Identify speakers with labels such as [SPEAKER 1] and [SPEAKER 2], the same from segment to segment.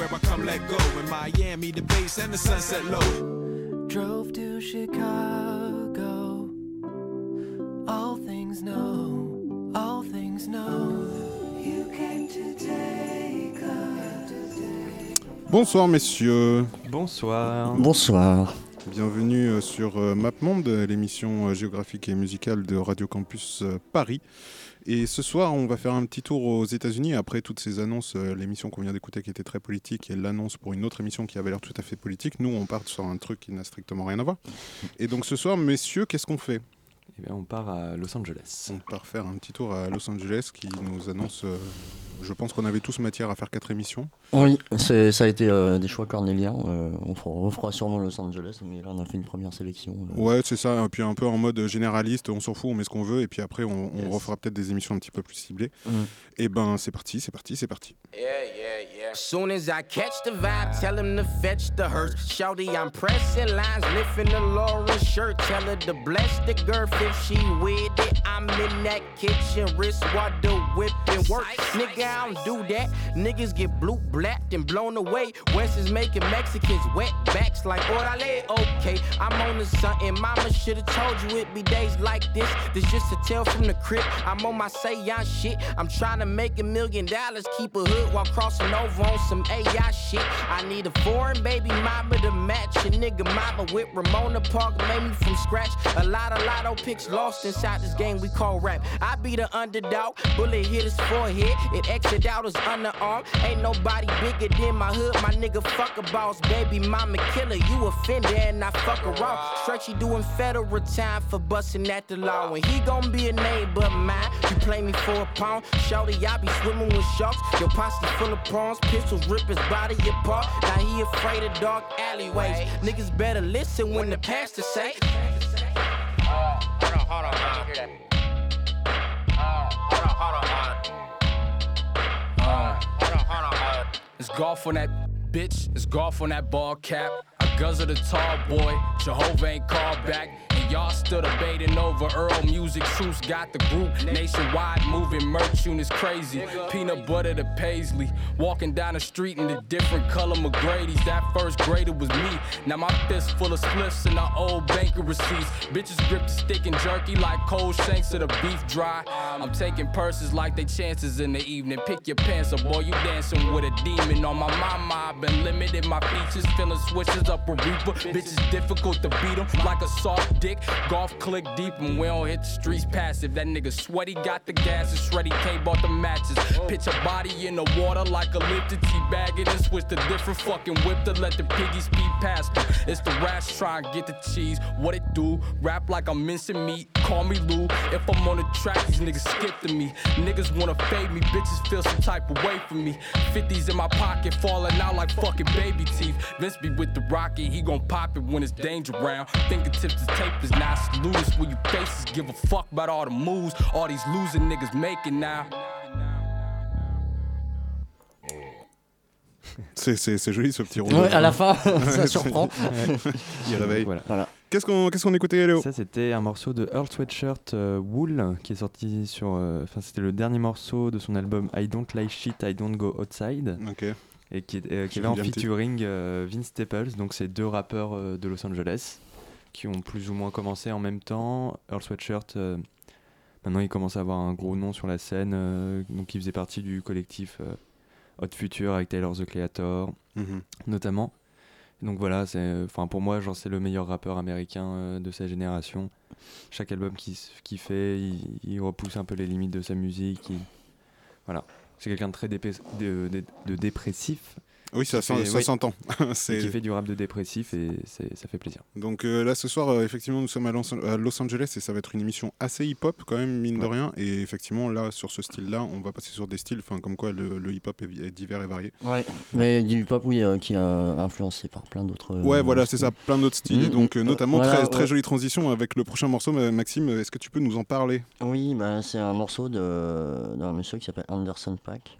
[SPEAKER 1] Where I come let go. In Miami, the bass and the sunset low.
[SPEAKER 2] Drove to Chicago. All things know, all things know. You came to take
[SPEAKER 3] Bonsoir messieurs,
[SPEAKER 4] Bonsoir.
[SPEAKER 5] Bonsoir.
[SPEAKER 3] bienvenue euh, sur euh, MapMonde, l'émission euh, géographique et musicale de Radio Campus Paris. Et ce soir, on va faire un petit tour aux États-Unis après toutes ces annonces, euh, l'émission qu'on vient d'écouter qui était très politique et l'annonce pour une autre émission qui avait l'air tout à fait politique. Nous, on part sur un truc qui n'a strictement rien à voir. Et donc ce soir, messieurs, qu'est-ce qu'on fait?
[SPEAKER 4] Eh bien, on part à Los Angeles.
[SPEAKER 3] On part faire un petit tour à Los Angeles qui nous annonce. euh, je pense qu'on avait tous matière à faire quatre émissions.
[SPEAKER 5] Oui, ça a été euh, des choix cornéliens. euh, on, fera, on fera sûrement Los Angeles, mais là on a fait une première sélection. euh.
[SPEAKER 3] Ouais, c'est ça. Et puis un peu en mode généraliste, on s'en fout, on met ce qu'on veut, et puis après on, on
[SPEAKER 4] Yes.
[SPEAKER 3] refera peut-être des émissions un petit peu plus ciblées.
[SPEAKER 5] Mm.
[SPEAKER 3] Et ben c'est parti, c'est parti, c'est parti.
[SPEAKER 6] Yeah, yeah, yeah. Soon as I catch the vibe, tell him to fetch the hearse. Shouty, I'm pressing lines, lifting the Laura shirt. Tell her to bless the girth if she with it. I'm in that kitchen, wrist while the whipping work. Nigga, I don't do that. Niggas get blue, blacked, and blown away. West is making Mexicans wet backs like orale. Okay, I'm on to something. Mama should've told you it be days like this. This just a tale from the crib. I'm on my seance shit. I'm trying to make a million dollars, keep a hood while crossing over on some AI shit. I need a foreign baby mama to match a nigga mama with Ramona Park, made me from scratch. A lot of lotto lost inside this game we call rap. I be the underdog, bullet hit his forehead, it exit out his underarm. Ain't nobody bigger than my hood, my nigga fuck a boss, baby mama killer. You offended and I fuck off. Stretchy doing federal time for busting at the law, and he gon' be a name but mine. You play me for a pound, shorty, I be swimming with sharks. Your pasta full of prawns, pistols rip his body apart. Now he afraid of dark alleyways. Niggas better listen when the pastor say. Hold on, hear that.
[SPEAKER 7] It's golf on that bitch, it's golf on that ball cap. I guzzle the tall boy, Jehovah ain't called back. Y'all still debating over Earl music. Truce got the group nationwide moving merch units crazy. Peanut butter to paisley. Walking down the street in a different color McGrady's. That first grader was me. Now my fist full of spliffs and our old banker receipts. Bitches grip the stick and jerky like cold shanks of the beef dry. I'm taking purses like they chances in the evening. Pick your pants up, boy, you dancing with a demon. On my mama, I've been limited. My features feeling switches up a reaper. Bitches difficult to beat 'em like a soft dick. Golf click deep and we don't hit the streets passive. That nigga sweaty got the gas and ready. K bought the matches. Pitch a body in the water like a lifted tea bag and switch to different fucking whip to let the piggies speed past them. It's the rash try and get the cheese. What it do? Rap like I'm mincing meat. Call me Lou. If I'm on the track, these niggas skip to me. Niggas wanna fade me, bitches feel some type of way from me. 50s in my pocket, falling out like fucking baby teeth. Vince be with the rocket, he gon' pop it when it's danger round. Fingertips to tape is not salutes when you faces give a fuck about all the moves all these losing niggas making now.
[SPEAKER 3] C'est, c'est- c'est joli ce petit rôle.
[SPEAKER 5] Ouais, à la fin, ça surprend.
[SPEAKER 3] Il réveille.
[SPEAKER 4] Voilà.
[SPEAKER 5] Voilà.
[SPEAKER 3] Qu'est-ce qu'on, qu'est-ce qu'on écoutait, Léo?
[SPEAKER 4] Ça, c'était un morceau de Earl Sweatshirt euh, Wool qui est sorti sur. euh, Enfin, c'était le dernier morceau de son album I Don't Like Shit, I Don't Go Outside.
[SPEAKER 3] Ok.
[SPEAKER 4] Et qui, est- euh, qui en featuring euh, Vince Staples, donc c'est deux rappeurs euh, de Los Angeles qui ont plus ou moins commencé en même temps. Earl Sweatshirt, euh, maintenant il commence à avoir un gros nom sur la scène, euh, donc il faisait partie du collectif euh, Hot Future avec Tyler the Creator
[SPEAKER 3] Mhm.
[SPEAKER 4] notamment. Donc voilà, c'est, enfin pour moi, genre c'est le meilleur rappeur américain de sa génération. Chaque album qu'il fait, il, il repousse un peu les limites de sa musique. il- Voilà. C'est quelqu'un de très dépé- de, de- de dépressif.
[SPEAKER 8] Oui, ça sent-
[SPEAKER 4] fait-
[SPEAKER 8] ça
[SPEAKER 4] oui.
[SPEAKER 8] s'entend. C'est-
[SPEAKER 4] qui fait du rap de dépressif et c'est- ça fait plaisir.
[SPEAKER 8] Donc euh, là ce soir, euh, effectivement, nous sommes à Los, à Los Angeles et ça va être une émission assez hip-hop quand même, mine de rien. Et effectivement, là, sur ce style-là, on va passer sur des styles, enfin comme quoi le, le hip-hop est, divers et varié.
[SPEAKER 5] Ouais, mais du hip-hop, oui, euh, qui a influencé par plein d'autres. euh,
[SPEAKER 8] Ouais, voilà, c'est ça, plein d'autres styles.
[SPEAKER 5] Mhm.
[SPEAKER 8] donc, euh, notamment,
[SPEAKER 5] Voilà,
[SPEAKER 8] très, très
[SPEAKER 5] ouais.
[SPEAKER 8] jolie transition avec le prochain morceau. Ma- Maxime, est-ce que tu peux nous en parler?
[SPEAKER 5] Oui, bah, c'est un morceau de- d'un monsieur qui s'appelle Anderson Paak.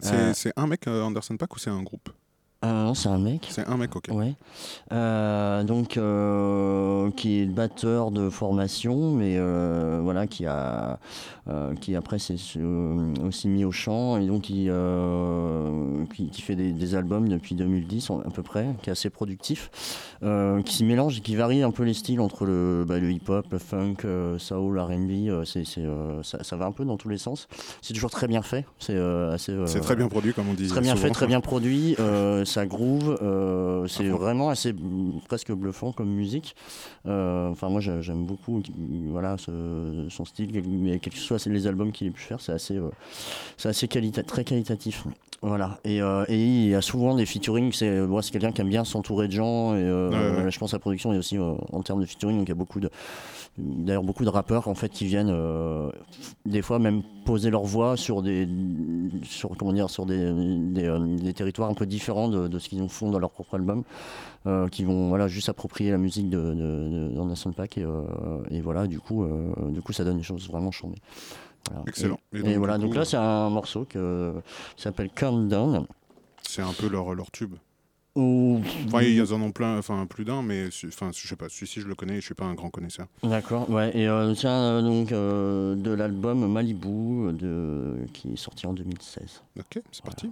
[SPEAKER 8] C'est
[SPEAKER 5] Euh,
[SPEAKER 8] c'est un mec, euh, Anderson Paak, ou c'est un groupe?
[SPEAKER 5] Ah non, c'est un mec.
[SPEAKER 8] C'est un mec, ok.
[SPEAKER 5] Ouais. Euh, donc, euh, qui est batteur de formation, mais euh, voilà, qui a, qui après s'est aussi mis au chant et donc qui, qui, qui fait des, des albums depuis 2010 en- à peu près, qui est assez productif, qui mélange et qui varie un peu les styles entre le, bah, le hip-hop, le funk, soul, R&B. c'est, c'est, ça, ça va un peu dans tous les sens. C'est toujours très bien fait. C'est assez.
[SPEAKER 8] C'est très bien produit, comme on dit
[SPEAKER 5] Très bien
[SPEAKER 8] souvent.
[SPEAKER 5] fait, très bien produit. Ça groove. euh, c'est vraiment assez presque bluffant comme musique. Euh, Enfin, moi, j'ai- j'aime beaucoup voilà, ce- son style. Mais quels que soient les albums qu'il ait pu faire, c'est assez, euh, c'est assez qualita- très qualitatif. Voilà. Et, euh, et il y a souvent des featuring. C'est moi, c'est quelqu'un qui aime bien s'entourer de gens. Et euh,
[SPEAKER 8] Ouais, ouais.
[SPEAKER 5] je pense à la production et aussi euh, en termes de featuring. Donc, il y a beaucoup de d'ailleurs beaucoup de rappeurs en fait qui viennent euh, des fois même poser leur voix sur des sur comment dire sur des, des, euh, des territoires un peu différents de, de ce qu'ils font dans leur propre album euh, qui vont voilà juste approprier la musique de, de, de d'Anderson Paak et, euh, et voilà du coup euh, du coup ça donne des choses vraiment chambées Voilà.
[SPEAKER 8] Excellent.
[SPEAKER 5] et,
[SPEAKER 8] donc,
[SPEAKER 5] voilà donc
[SPEAKER 8] coup,
[SPEAKER 5] là c'est un morceau que, qui s'appelle Countdown
[SPEAKER 8] C'est un peu leur, leur tube.
[SPEAKER 5] Ou-
[SPEAKER 8] Enfin, ils en ont plein, enfin plus d'un, mais enfin, je sais pas. Celui-ci, je le connais. et Je suis pas un grand connaisseur.
[SPEAKER 5] D'accord, ouais, et euh, tiens, euh, donc euh, de l'album Malibu de, qui est sorti en 2016.
[SPEAKER 8] Ok, c'est parti.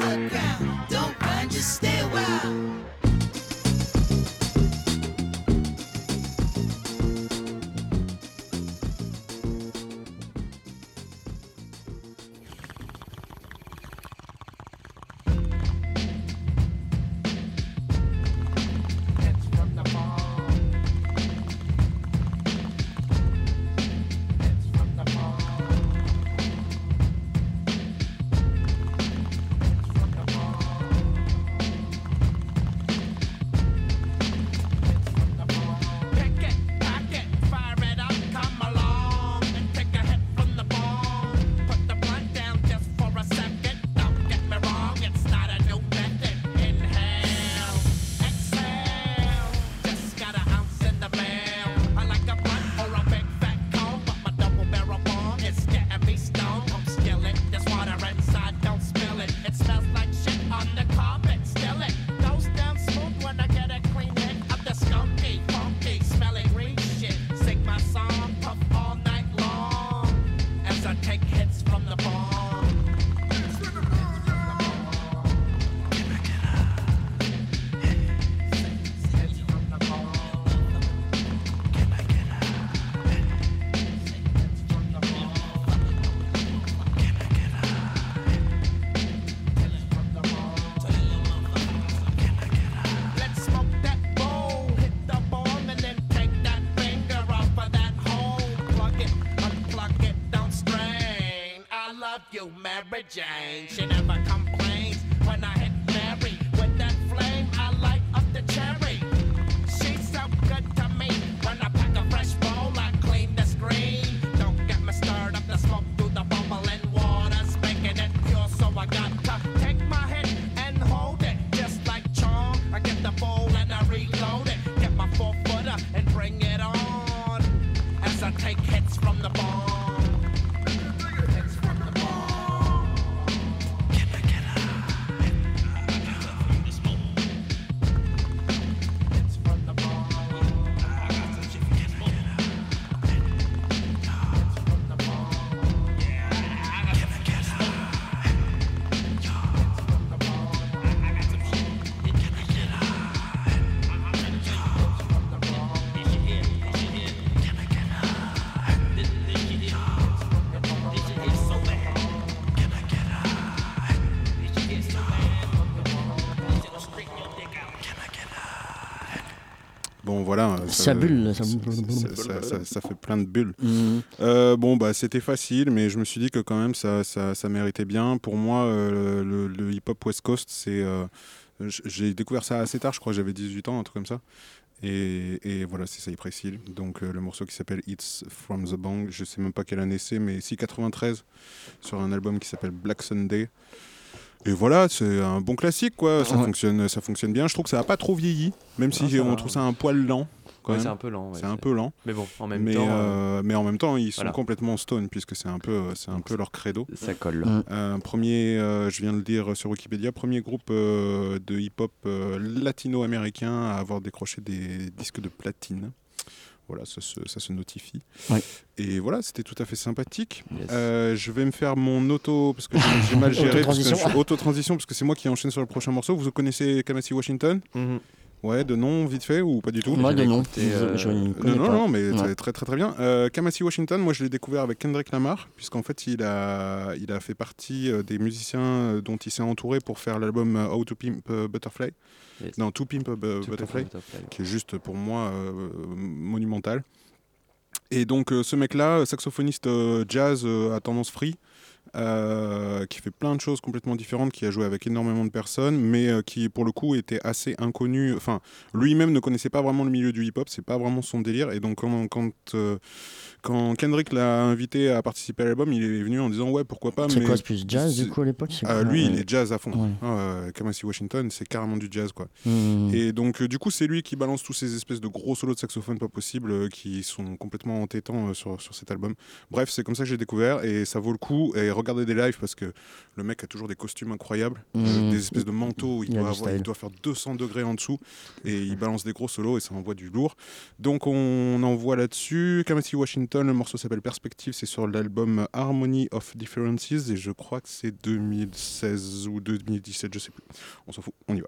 [SPEAKER 9] Don't run, just stay a while.
[SPEAKER 5] Ça bulle, ça-
[SPEAKER 3] ça, ça- ça- ça fait plein de bulles.
[SPEAKER 5] Mhm.
[SPEAKER 3] Euh, bon bah c'était facile, mais je me suis dit que quand même ça, méritait bien. Pour moi, euh, le, le hip-hop West Coast, c'est euh, j'ai découvert ça assez tard. Je crois que j'avais 18 ans, un truc comme ça. Et, et voilà, c'est Cypress Hill. Donc euh, le morceau qui s'appelle It's From The Bang, je sais même pas quelle année c'est, mais si 93 sur un album qui s'appelle Black Sunday. Et voilà, c'est un bon classique quoi. Ça
[SPEAKER 4] Ouais.
[SPEAKER 3] fonctionne, ça fonctionne bien. Je trouve que ça a pas trop vieilli, même si
[SPEAKER 4] Ah, ça
[SPEAKER 3] on trouve ça un poil lent. Quand
[SPEAKER 4] Ouais,
[SPEAKER 3] même.
[SPEAKER 4] c'est un peu lent, ouais,
[SPEAKER 3] c'est un peu lent.
[SPEAKER 4] Mais bon, en même
[SPEAKER 3] mais,
[SPEAKER 4] temps,
[SPEAKER 3] euh, mais en même temps, ils sont
[SPEAKER 4] voilà.
[SPEAKER 3] complètement stone puisque c'est un peu, c'est un peu leur credo.
[SPEAKER 4] Ça colle.
[SPEAKER 5] Mm.
[SPEAKER 3] Euh, premier, euh, je viens de le dire sur Wikipédia, premier groupe euh, de hip-hop euh, latino-américain à avoir décroché des disques de platine. Voilà, ça se, ça se notifie.
[SPEAKER 5] Ouais.
[SPEAKER 3] Et voilà, c'était tout à fait sympathique.
[SPEAKER 4] Yes.
[SPEAKER 3] Euh, je vais me faire mon auto, parce que j'ai mal géré.
[SPEAKER 5] Auto-transition,
[SPEAKER 3] parce que c'est moi qui enchaîne sur le prochain morceau. Vous connaissez Kamasi Washington?
[SPEAKER 4] Mhm.
[SPEAKER 3] Ouais, de nom, vite fait, ou pas du tout?
[SPEAKER 5] Moi, de nom.
[SPEAKER 4] euh,
[SPEAKER 5] je ne
[SPEAKER 3] non,
[SPEAKER 5] connais
[SPEAKER 3] non,
[SPEAKER 5] pas.
[SPEAKER 3] non, mais
[SPEAKER 5] Ouais.
[SPEAKER 3] très, très très bien. Euh, Kamasi Washington, moi je l'ai découvert avec Kendrick Lamar, puisqu'en fait il a, il a fait partie euh, des musiciens euh, dont il s'est entouré pour faire l'album How to Pimp Butterfly.
[SPEAKER 4] Yes.
[SPEAKER 3] Non, To Pimp Butterfly,
[SPEAKER 4] Butterfly.
[SPEAKER 3] qui est juste pour moi euh, monumental. Et donc euh, ce mec-là, saxophoniste euh, jazz euh, à tendance free, euh, qui fait plein de choses complètement différentes, qui a joué avec énormément de personnes, mais euh, qui pour le coup était assez inconnu. Enfin, lui-même ne connaissait pas vraiment le milieu du hip-hop, c'est pas vraiment son délire. Et donc quand, quand, euh, quand Kendrick l'a invité à participer à l'album, il est venu en disant ouais pourquoi pas.
[SPEAKER 5] C'est quoi, plus jazz du coup à l'époque
[SPEAKER 3] Ah, lui, il est jazz à fond.
[SPEAKER 5] Ouais.
[SPEAKER 3] Ah, Kamasi Washington, c'est carrément du jazz, quoi.
[SPEAKER 5] Mhm.
[SPEAKER 3] Et donc, du coup, c'est lui qui balance tous ces espèces de gros solos de saxophone pas possibles euh, qui sont complètement entêtants sur, sur cet album. Bref, c'est comme ça que j'ai découvert et ça vaut le coup. Et regardez des lives parce que le mec a toujours des costumes incroyables,
[SPEAKER 5] Mhm.
[SPEAKER 3] des espèces de manteaux. Il doit, avoir- il doit faire 200 degrés en dessous et il balance des gros solos et ça envoie du lourd. Donc, on envoie là-dessus. Kamasi Washington, le morceau s'appelle Perspective, c'est sur l'album Harmony of Differences et je crois que c'est 2016 ou 2017, je sais plus. On s'en fout, on y va.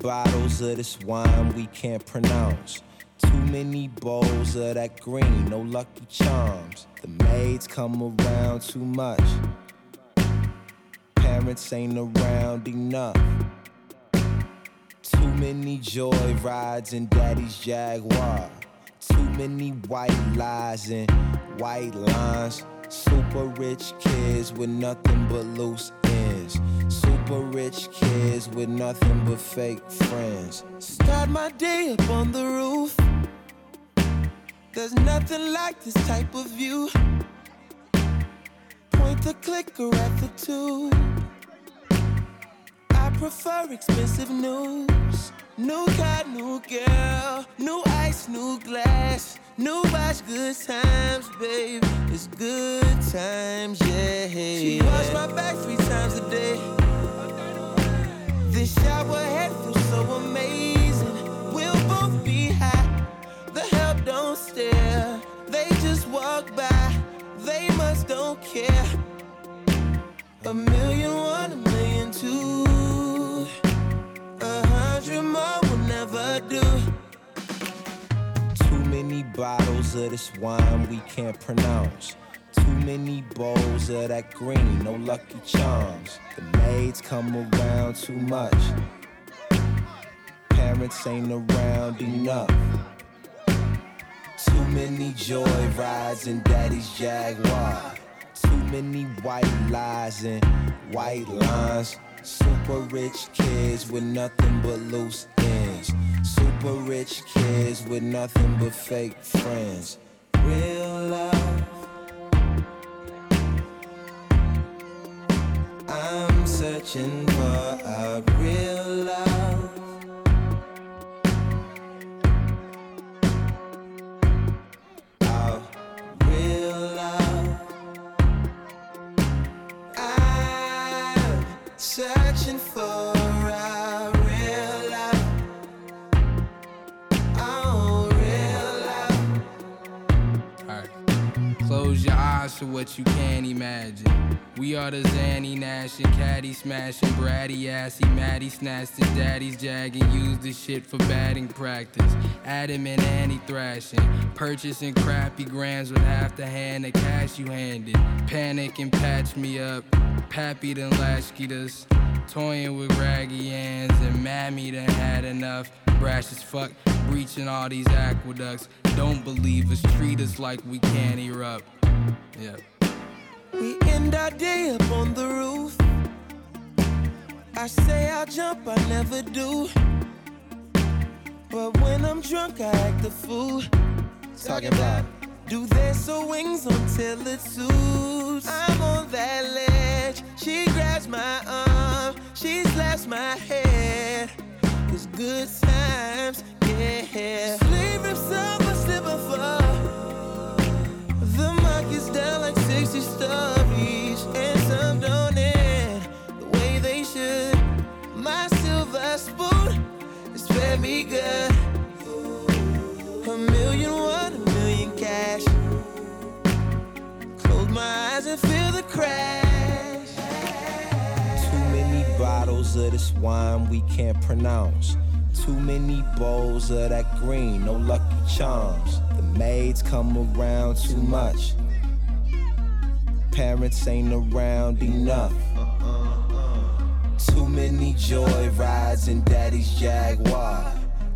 [SPEAKER 10] Bottles of this wine we can't pronounce. Too many bowls of that green, no lucky charms. The maids come around too much. Parents ain't around enough. Too many joy rides in daddy's Jaguar. Too many white lies and white lines. Super rich kids with nothing but loose ends. Super rich kids with nothing but fake friends. Start my day up on the roof. There's nothing like this type of view. Point the clicker at the tube. I prefer expensive news. New car, new girl, new ice, new glass, new watch, good times, babe. It's good times, yeah. She wash my back three times a day. This shower head feels so amazing. We'll both be high. The help don't stare. They just walk by. They must don't care. A million one, a million two. Many bottles of this wine we can't pronounce. Too many bowls of that green, no lucky charms. The maids come around too much. Parents ain't around enough. Too many joy rides in daddy's Jaguar. Too many white lies and white lines. Super rich kids with nothing but loose. Super rich kids with nothing but fake friends. Real love. I'm searching for a real love.
[SPEAKER 7] To what you can't imagine. We are the Zanny Nash and Caddy smashing, Bratty assy, Maddie snatched his daddy's jag and used the shit for batting practice. Adam and Annie thrashing, purchasing crappy grams with half the hand of cash you handed. Panic and patch me up, Pappy done latchkeyed us. Toying with raggy hands and Mammy done had enough. Brash as fuck, breaching all these aqueducts. Don't believe us, treat us like we can't erupt. Yeah.
[SPEAKER 10] We end our day up on the roof. I say I'll jump, I never do. But when I'm drunk, I act a fool. Talking about do their so wings until it suits. I'm on that ledge. She grabs my arm, she slaps my head. It's good times, yeah. Rips up, I slip and fall. The market's down like 60 stories, and some don't end the way they should. My silver spoon is fed me good. A million, one, a million cash. Close my eyes and feel the crash. Bottles of this wine we can't pronounce. Too many bowls of that green, no lucky charms. The maids come around too much. Parents ain't around enough. Too many joy rides in daddy's Jaguar.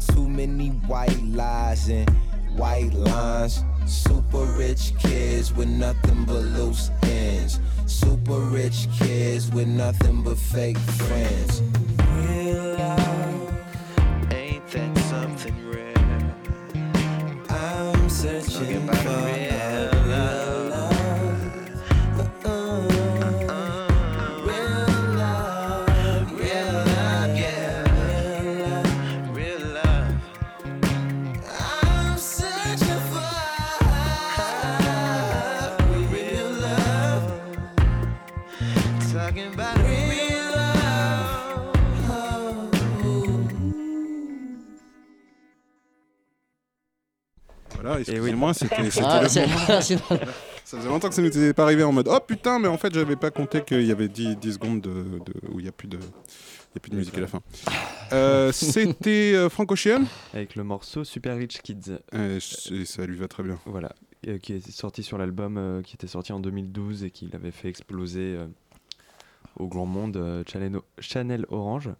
[SPEAKER 10] Too many white lies and white lines. Super rich kids with nothing but loose ends. Super rich kids with nothing but fake friends. Real love, ain't that something rare? I'm searching for
[SPEAKER 3] Voilà, excusez-moi, c'était c'était
[SPEAKER 5] Ah,
[SPEAKER 3] le moment. Ça faisait longtemps que ça nous était pas arrivé en mode Oh putain, mais en fait, j'avais pas compté qu'il y avait 10, 10 secondes de, de- où il n'y a plus de. il y a plus de musique à la fin. Euh, C'était euh, Frank Ocean
[SPEAKER 4] Avec le morceau Super Rich Kids.
[SPEAKER 3] Euh, et ça lui va très bien.
[SPEAKER 4] Voilà. euh, qui est sorti sur l'album euh, qui était sorti en 2012 et qui l'avait fait exploser euh, au grand monde euh, Channel, Channel Orange.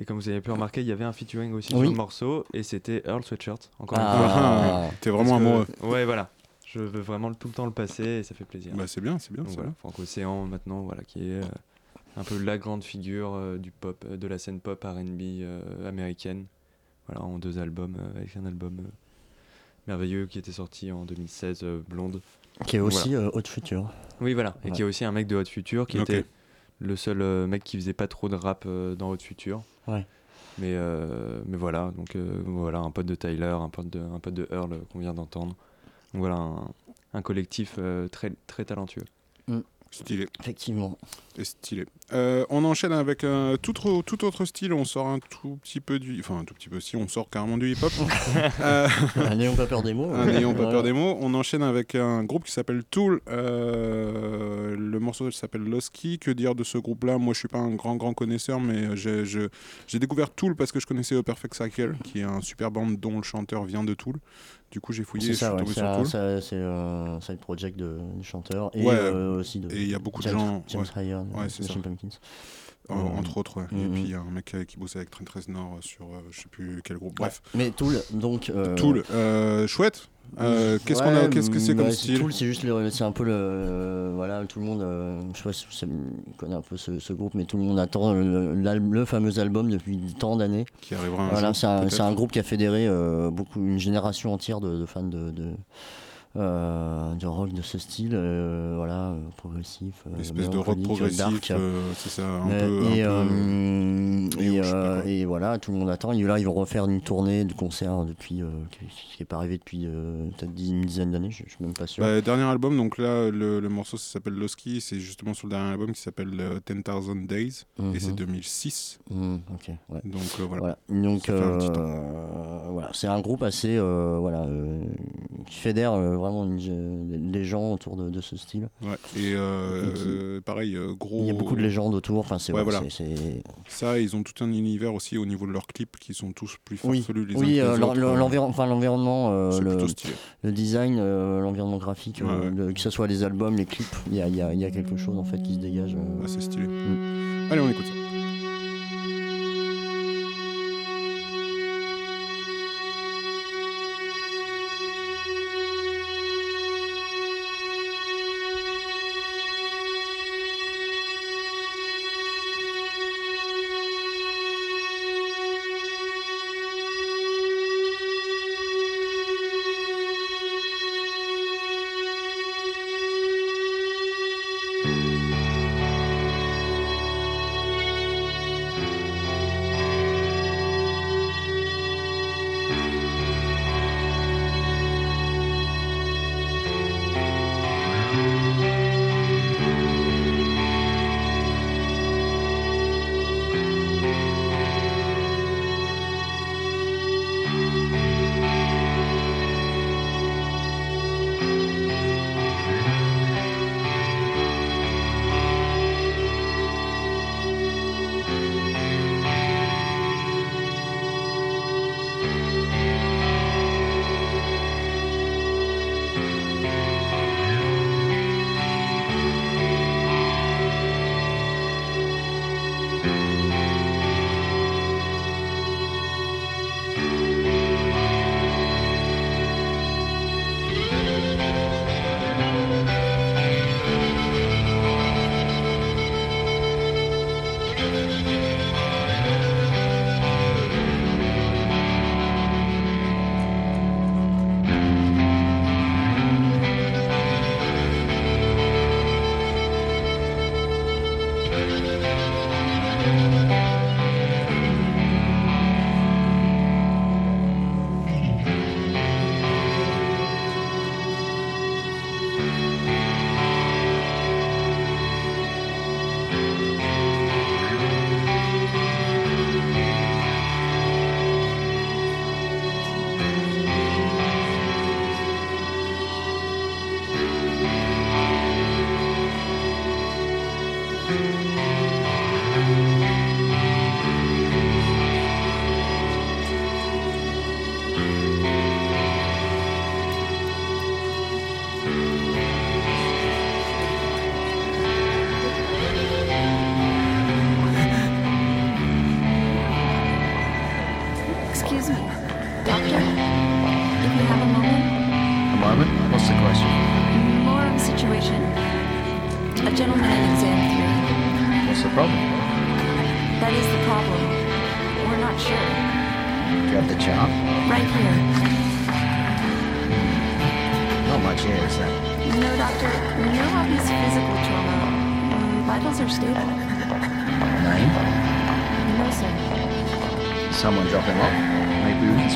[SPEAKER 4] Et comme vous avez pu remarquer, il y avait un featuring aussi
[SPEAKER 5] Oui.
[SPEAKER 4] sur le morceau et c'était Earl Sweatshirt. Encore
[SPEAKER 5] Ah.
[SPEAKER 4] une fois.
[SPEAKER 3] Ah, t'es vraiment
[SPEAKER 4] que-
[SPEAKER 3] amoureux.
[SPEAKER 4] Ouais, voilà. Je veux vraiment tout le temps le passer et ça fait plaisir.
[SPEAKER 3] Bah, c'est bien, c'est bien,
[SPEAKER 4] Donc voilà,
[SPEAKER 3] bien.
[SPEAKER 4] Franck Océan maintenant, voilà, qui est euh, un peu la grande figure euh, du pop, euh, de la scène pop R&B euh, américaine. Voilà, en deux albums, euh, avec un album euh, merveilleux qui était sorti en 2016, euh, Blonde.
[SPEAKER 5] Qui est aussi
[SPEAKER 4] voilà.
[SPEAKER 5] euh, Hot Future.
[SPEAKER 4] Oui, voilà, et
[SPEAKER 5] Ouais.
[SPEAKER 4] qui est aussi un mec de Hot Future, qui était le seul euh, mec qui faisait pas trop de rap euh, dans Hot Future.
[SPEAKER 5] Ouais.
[SPEAKER 4] Mais, euh, mais voilà, donc voilà, un pote de Tyler, un pote de, un pote de Earl qu'on vient d'entendre. Donc voilà, un, un collectif très, très talentueux.
[SPEAKER 3] Stylé.
[SPEAKER 5] Effectivement.
[SPEAKER 3] C'est stylé. Euh, on enchaîne avec un tout, autre- tout autre style. On sort un tout petit peu du. Enfin, un tout petit peu si, on sort carrément du hip-hop. Euh,
[SPEAKER 5] N'ayons pas peur des mots.
[SPEAKER 3] N'ayons pas peur des mots. On enchaîne avec un groupe qui s'appelle Tool. Euh, le morceau s'appelle Losky. Que dire de ce groupe-là? Moi, je suis pas un grand, grand connaisseur, mais j'ai découvert Tool parce que je connaissais A Perfect Cycle, qui est un super band dont le chanteur vient de Tool. Du coup, j'ai fouillé
[SPEAKER 5] C'est
[SPEAKER 3] je suis
[SPEAKER 5] ça, ouais,
[SPEAKER 3] tombé
[SPEAKER 5] c'est
[SPEAKER 3] sur Tool.
[SPEAKER 5] ça- c'est un side project de, du chanteur et
[SPEAKER 3] Ouais,
[SPEAKER 5] euh, aussi de.
[SPEAKER 3] et il y a beaucoup de
[SPEAKER 5] James-
[SPEAKER 3] gens.
[SPEAKER 5] James
[SPEAKER 3] ouais.
[SPEAKER 5] Ryan,
[SPEAKER 3] Ouais,
[SPEAKER 5] de
[SPEAKER 3] ça.
[SPEAKER 5] Smashing Pumpkins.
[SPEAKER 3] Euh,
[SPEAKER 5] Euh,
[SPEAKER 3] entre autres, ouais. Et
[SPEAKER 5] mhm.
[SPEAKER 3] puis il y a un mec euh, qui bossait avec Trent Reznor euh, sur euh, je sais plus quel groupe.
[SPEAKER 5] Ouais.
[SPEAKER 3] Bref.
[SPEAKER 5] Mais Tool, donc.
[SPEAKER 3] Tool, chouette. Euh, Qu'est-ce qu'on a Qu'est-ce que c'est comme
[SPEAKER 5] bah,
[SPEAKER 3] style
[SPEAKER 5] Tool, c'est juste le- c'est un peu le. euh, voilà, tout le monde. euh, je sais pas si vous connaissez un peu ce, ce groupe, mais tout le monde attend le, fameux album depuis tant d'années.
[SPEAKER 3] Qui arrivera un
[SPEAKER 5] Voilà,
[SPEAKER 3] jour,
[SPEAKER 5] c'est un, groupe qui a fédéré beaucoup, une génération entière de, de fans de. de euh, de rock de ce style, euh, voilà, euh, progressif, euh,
[SPEAKER 3] Une espèce de rock progressif, euh, c'est ça, un peu-
[SPEAKER 5] et,
[SPEAKER 3] un peu,
[SPEAKER 5] euh, euh, voilà, tout le monde attend. Et là, ils vont refaire une tournée de concerts depuis, euh, qui n'est pas arrivé depuis euh, peut-être une dizaine d'années, je, je suis même pas sûr.
[SPEAKER 3] Bah, dernier album, donc là, le, le morceau s'appelle Losky, c'est justement sur le dernier album qui s'appelle euh, 10,000 Days, et c'est
[SPEAKER 5] Mhm.
[SPEAKER 3] 2006.
[SPEAKER 5] Mhm, ok, ouais.
[SPEAKER 3] Donc euh, voilà.
[SPEAKER 5] Donc euh, voilà, c'est un groupe assez euh, voilà euh, qui fédère euh, vraiment une- les gens autour de, de ce style.
[SPEAKER 3] Ouais, et euh,
[SPEAKER 5] Et qui-
[SPEAKER 3] euh, pareil, euh, gros.
[SPEAKER 5] Il y a beaucoup de légendes autour. Enfin, c'est
[SPEAKER 3] Ouais, voilà. Ça, ils ont tout un univers aussi au niveau de leurs clips qui sont tous plus
[SPEAKER 5] Oui,
[SPEAKER 3] farfelus uns
[SPEAKER 5] oui
[SPEAKER 3] que
[SPEAKER 5] euh,
[SPEAKER 3] les autres.
[SPEAKER 5] enfin, l'environnement, le, design, l'environnement graphique,
[SPEAKER 3] Ouais, ouais.
[SPEAKER 5] le- que ce soit les albums, les clips, il y a, y a- y a quelque chose en fait qui se dégage.
[SPEAKER 3] Ah, c'est stylé.
[SPEAKER 5] Mm.
[SPEAKER 3] Allez, on écoute ça.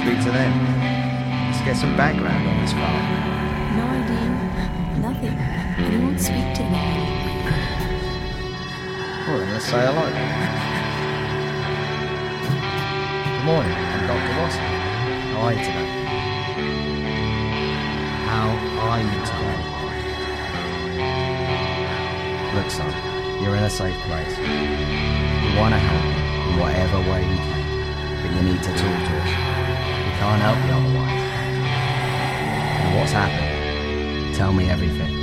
[SPEAKER 11] Speak to them. Let's get some background on this file.
[SPEAKER 12] No idea. Nothing. And he won't speak to anyone.
[SPEAKER 11] Well, then let's say hello. Good morning, I'm Dr. Watson. How are you today? How are you today? Look, son, you're in a safe place. We want to help you in whatever way we can, but you need to talk to us. Can't help you otherwise. And what's happened? Tell me everything.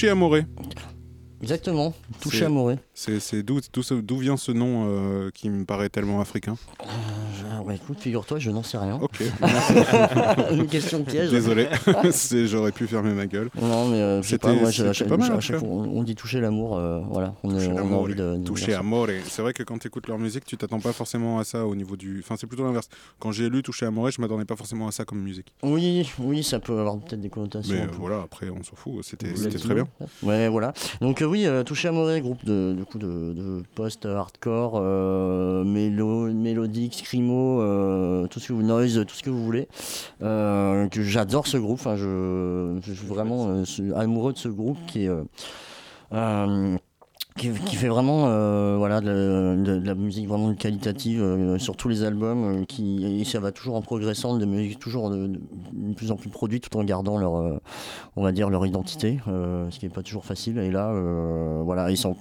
[SPEAKER 3] Touché Amoré.
[SPEAKER 5] Exactement, Touché
[SPEAKER 3] C'est-
[SPEAKER 5] Amoré.
[SPEAKER 3] C'est d'où vient ce nom euh, qui me paraît tellement africain?
[SPEAKER 5] Bah, écoute, figure-toi, je n'en sais rien.
[SPEAKER 3] Ok.
[SPEAKER 5] Une question piège.
[SPEAKER 3] Désolé, j'aurais pu fermer ma gueule.
[SPEAKER 5] Non, mais euh, je sais pas,
[SPEAKER 3] C'était-
[SPEAKER 5] moi, je-
[SPEAKER 3] c'était
[SPEAKER 5] chaque,
[SPEAKER 3] pas mal,
[SPEAKER 5] on dit toucher l'amour, euh, voilà, on, est- on a
[SPEAKER 3] Amore.
[SPEAKER 5] envie de. ça.
[SPEAKER 3] Amore. C'est vrai que quand tu écoutes leur musique, tu t'attends pas forcément à ça au niveau du. Enfin, c'est plutôt l'inverse. Quand j'ai lu Touché Amore, je m'attendais pas forcément à ça comme musique.
[SPEAKER 5] Oui, oui, ça peut avoir peut-être des connotations.
[SPEAKER 3] Mais euh, voilà, après, on s'en fout. C'était c'était très bien.
[SPEAKER 5] Ouais, voilà. Donc euh, oui, Touché Amoré, groupe de, du coup, de, de post-hardcore, mélo, mélodique, scrimo, euh, tout ce que vous noise, tout ce que vous voulez. Euh, que j'adore ce groupe. Enfin, je, suis vraiment euh, amoureux de ce groupe qui qui, fait vraiment voilà, de, la musique vraiment qualitative sur tous les albums. qui, ça va toujours en progressant, de musique toujours de, plus en plus produite tout en gardant leur, on va dire, leur identité, ce qui n'est pas toujours facile. Et là, voilà, ils sont,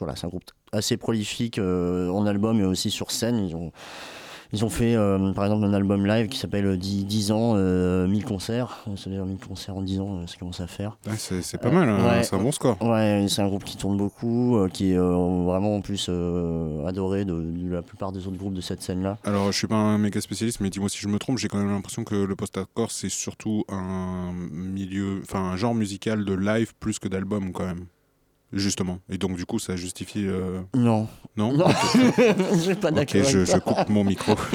[SPEAKER 5] voilà, c'est un groupe assez prolifique en album et aussi sur scène. Ils ont, ils ont fait euh, par exemple un album live qui s'appelle 10, 10 ans, euh, 1000 concerts. C'est-à-dire 1000 concerts en 10 ans, euh, ça commence à faire.
[SPEAKER 3] Ouais, c'est pas mal, hein, c'est un bon score.
[SPEAKER 5] Ouais, c'est un groupe qui tourne beaucoup, euh, qui est euh, vraiment en plus euh, adoré de, de la plupart des autres groupes de cette scène-là.
[SPEAKER 3] Alors, je suis pas un méga spécialiste, mais dis-moi si je me trompe, j'ai quand même l'impression que le post-hardcore, c'est surtout un milieu, enfin un genre musical de live plus que d'album quand même. Justement. Et donc, du coup, ça justifie. euh,
[SPEAKER 5] Non.
[SPEAKER 3] Non
[SPEAKER 5] Non. Je suis pas
[SPEAKER 3] Ok,
[SPEAKER 5] d'accord
[SPEAKER 3] je,
[SPEAKER 5] avec
[SPEAKER 3] je
[SPEAKER 5] toi.
[SPEAKER 3] coupe mon micro.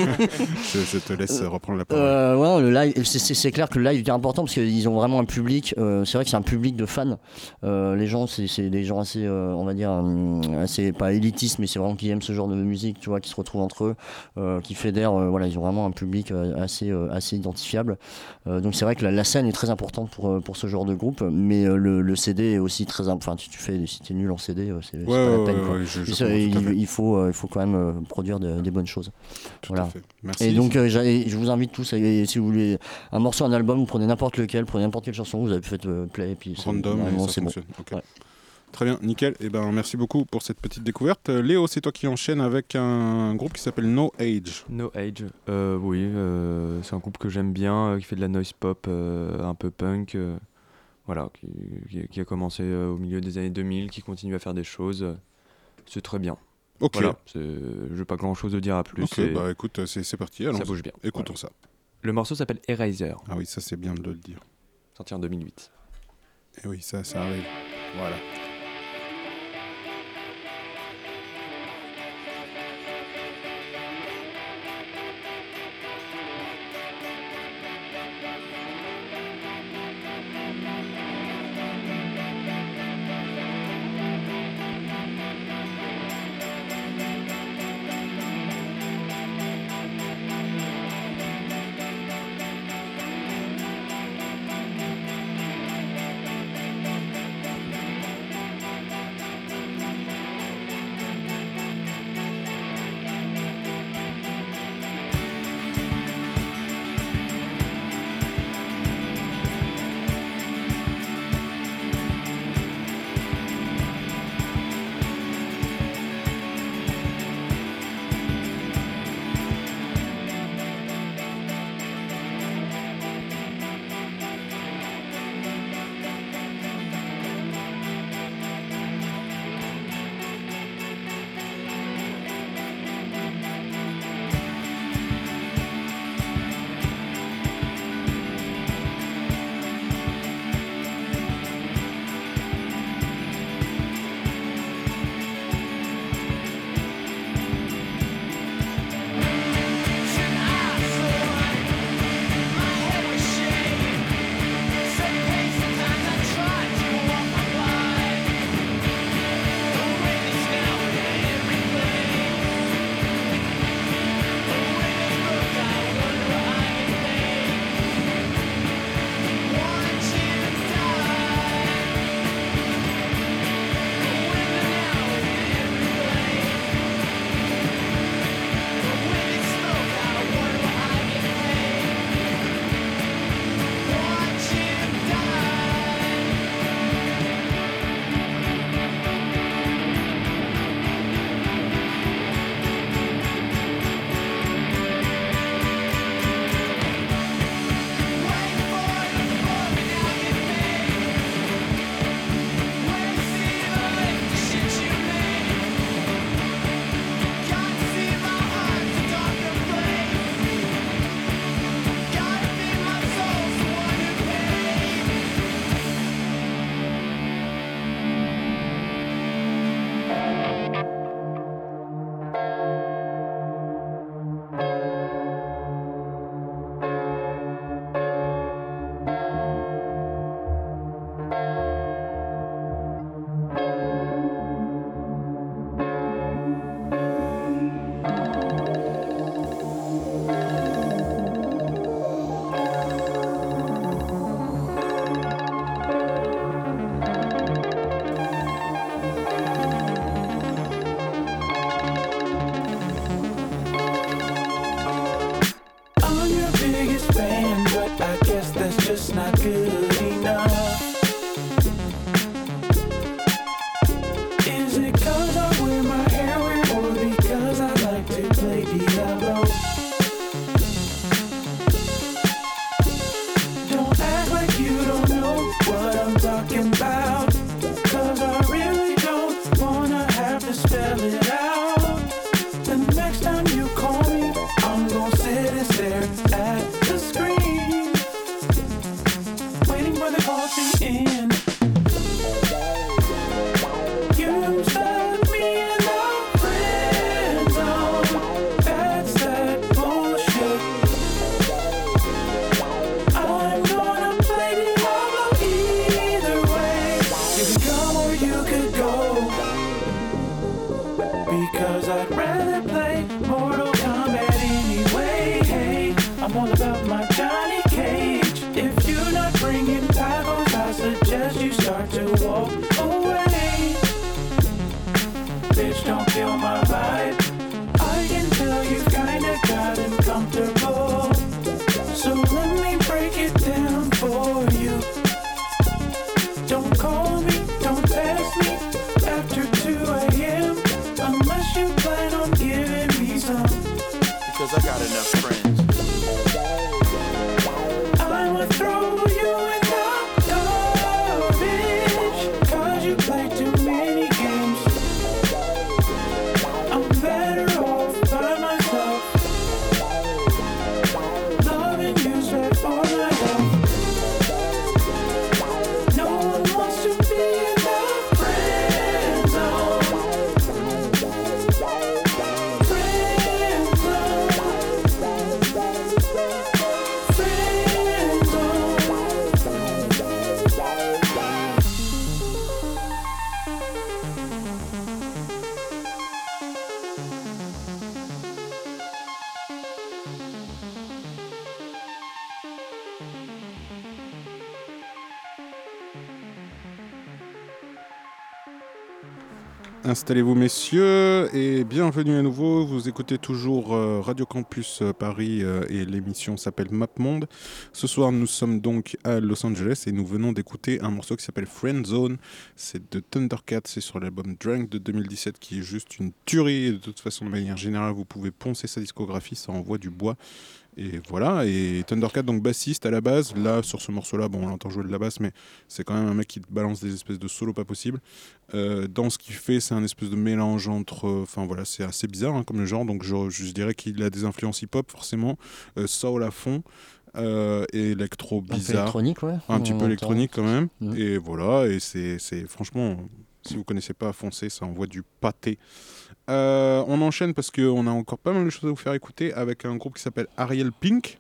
[SPEAKER 3] je, je te laisse reprendre la parole.
[SPEAKER 5] Euh, ouais, le live, c'est- c'est c'est clair que le live est important parce qu'ils ont vraiment un public. euh, c'est vrai que c'est un public de fans. Euh, les gens, c'est c'est des gens assez, euh, on va dire, hum, assez pas élitistes, mais c'est vraiment qui aiment ce genre de musique, tu vois, qui se retrouvent entre eux, euh, qui fédèrent. euh, voilà, ils ont vraiment un public euh, assez, euh, assez identifiable. Euh, donc c'est vrai que la, la scène est très importante pour, euh, pour ce genre de groupe, mais euh, le, le CD est aussi très important. Enfin, tu fais, si t'es nul en CD, euh, c'est
[SPEAKER 3] Ouais,
[SPEAKER 5] pas la peine.
[SPEAKER 3] ouais,
[SPEAKER 5] quoi.
[SPEAKER 3] ouais, je- je
[SPEAKER 5] Et ça,
[SPEAKER 3] comprends tout à
[SPEAKER 5] il,
[SPEAKER 3] fait.
[SPEAKER 5] il faut, euh, il faut quand même euh, produire de- des bonnes choses. voilà.
[SPEAKER 3] fait. Merci.
[SPEAKER 5] Et donc, euh, je vous invite tous, à- et si vous voulez un morceau, un album, vous prenez n'importe lequel, prenez n'importe quelle chanson, vous avez fait euh, play, et puis
[SPEAKER 3] Random, et
[SPEAKER 5] normalement,
[SPEAKER 3] ça
[SPEAKER 5] c'est bon. Ouais.
[SPEAKER 3] Très bien, nickel. Et ben, merci beaucoup pour cette petite découverte. Léo, c'est toi qui enchaîne avec un groupe qui s'appelle No Age.
[SPEAKER 4] No Age, euh, oui, euh, c'est un groupe que j'aime bien, euh, qui fait de la noise pop euh, un peu punk, euh, voilà, qui, a commencé euh, au milieu des années 2000, qui continue à faire des choses, euh, c'est très bien.
[SPEAKER 3] Ok.
[SPEAKER 4] Voilà, je n'ai pas grand chose à dire à plus.
[SPEAKER 3] Ok, bah écoute, c'est parti. allons-y.
[SPEAKER 4] ça bouge bien.
[SPEAKER 3] Écoutons
[SPEAKER 4] Voilà.
[SPEAKER 3] ça.
[SPEAKER 4] Le morceau s'appelle Eraser,
[SPEAKER 3] Ah oui, ça c'est bien de le dire.
[SPEAKER 4] sorti en 2008.
[SPEAKER 3] Et oui, ça, ça arrive. Voilà.
[SPEAKER 13] not good. All about my Johnny Cage. If you're not bringing tacos, I suggest you start to walk away. Bitch, don't kill my vibe. I can tell you've kinda gotten comfortable. So let me break it down for you. Don't call me, don't text me after 2 a.m. Unless you plan on giving me some.
[SPEAKER 1] Because I got enough friends.
[SPEAKER 3] Installez-vous messieurs et bienvenue à nouveau. Vous écoutez toujours euh, Radio Campus euh, Paris euh, et l'émission s'appelle Map Monde. Ce soir nous sommes donc à Los Angeles et nous venons d'écouter un morceau qui s'appelle Friend Zone. C'est de Thundercat, c'est sur l'album Drunk de 2017 qui est juste une tuerie. De toute façon de manière générale vous pouvez poncer sa discographie, ça envoie du bois. Et voilà, et Thundercat, donc bassiste à la base, là sur ce morceau-là, bon, on l'entend jouer de la basse, mais c'est quand même un mec qui balance des espèces de solos pas possibles. Euh, dans ce qu'il fait, c'est un espèce de mélange entre. euh, Enfin voilà, c'est assez bizarre hein, comme le genre, donc je, je dirais qu'il a des influences hip-hop forcément, euh, soul à fond. euh, et électro
[SPEAKER 5] peu
[SPEAKER 3] bizarre.
[SPEAKER 5] électronique, ouais,
[SPEAKER 3] Un petit peu électronique quand même. Et voilà, et c'est- franchement, si vous connaissez pas, foncez, ça envoie du pâté. Euh, on enchaîne parce qu'on a encore pas mal de choses à vous faire écouter avec un groupe qui s'appelle Ariel Pink.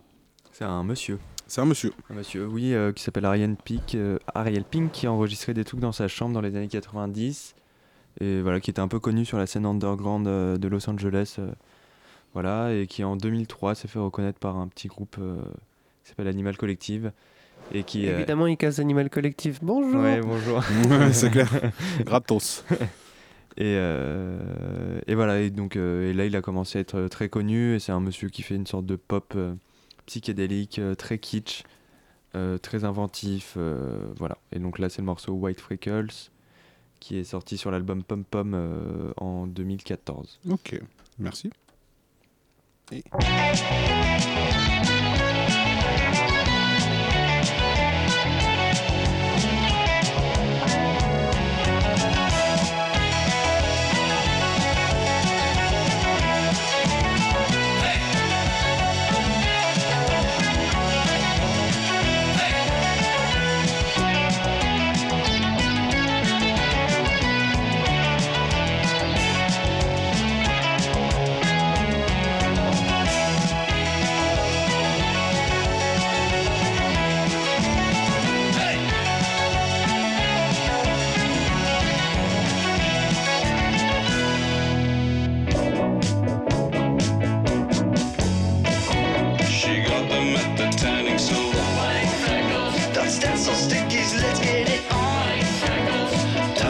[SPEAKER 4] C'est un monsieur.
[SPEAKER 3] C'est un monsieur.
[SPEAKER 4] Un monsieur, oui, euh, qui s'appelle Ariel Pink, euh, Ariel Pink, qui a enregistré des trucs dans sa chambre dans les années 90. Et voilà, qui était un peu connu sur la scène underground euh, de Los Angeles. voilà, et qui en 2003 s'est fait reconnaître par un petit groupe qui s'appelle Animal Collective. Et qui, euh,
[SPEAKER 14] Évidemment, il casse Animal Collectif. Bonjour.
[SPEAKER 4] Ouais, bonjour.
[SPEAKER 3] C'est clair. Gratos.
[SPEAKER 4] Et, euh, et voilà, et donc euh, et là il a commencé à être très connu et c'est un monsieur qui fait une sorte de pop euh, psychédélique, euh, très kitsch, euh, très inventif, euh, voilà. Et donc là c'est le morceau White Freckles qui est sorti sur l'album Pom Pom euh, en 2014.
[SPEAKER 3] Ok, merci. Et-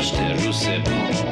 [SPEAKER 15] on. Touch the rousse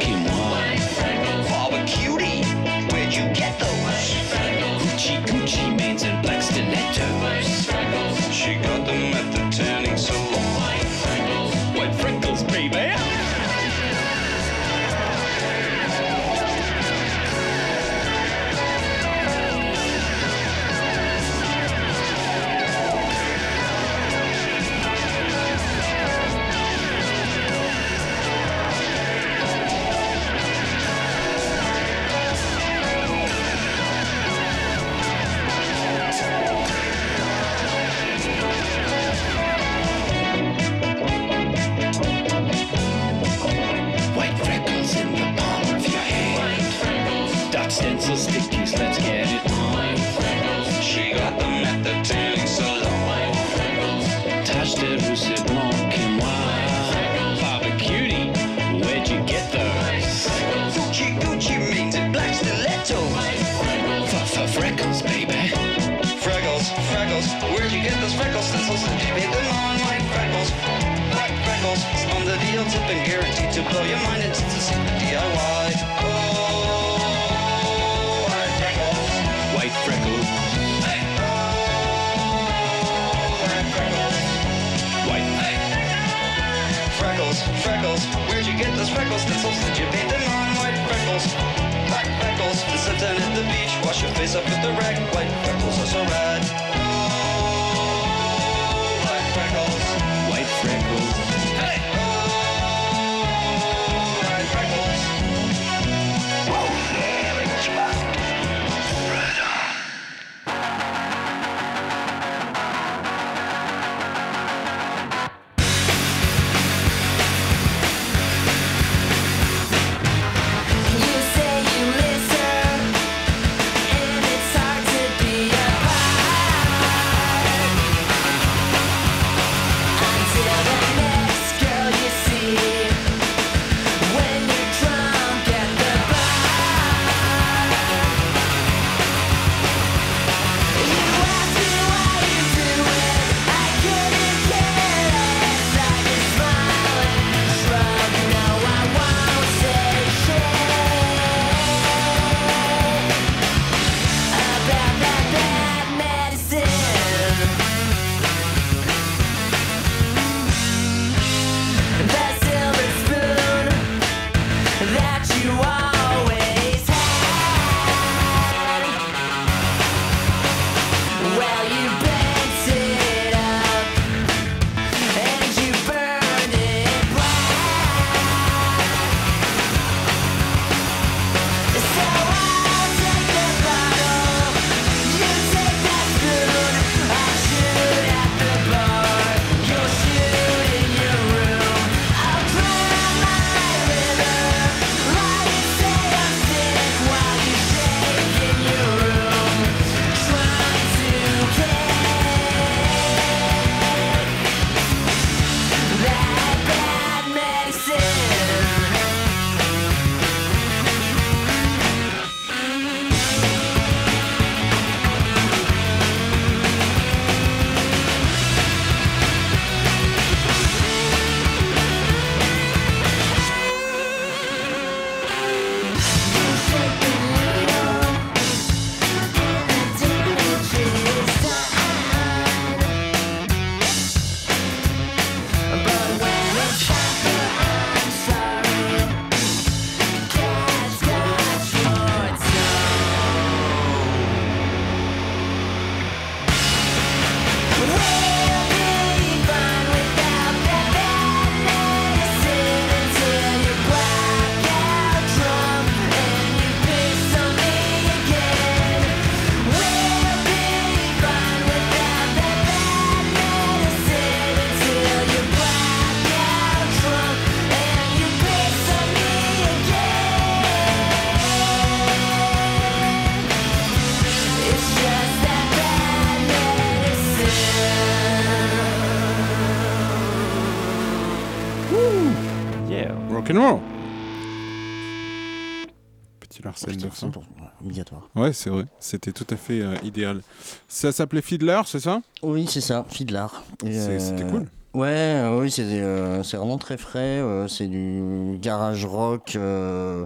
[SPEAKER 5] 100%, obligatoire.
[SPEAKER 3] Ouais, c'est vrai. C'était tout à fait euh, idéal. Ça s'appelait Fiddler, c'est ça?
[SPEAKER 5] Oui, c'est ça, Fiddlar. Et,
[SPEAKER 3] C'est- c'était cool.
[SPEAKER 5] Ouais, euh, oui, c'est euh, c'est vraiment très frais. euh, c'est du garage rock, euh,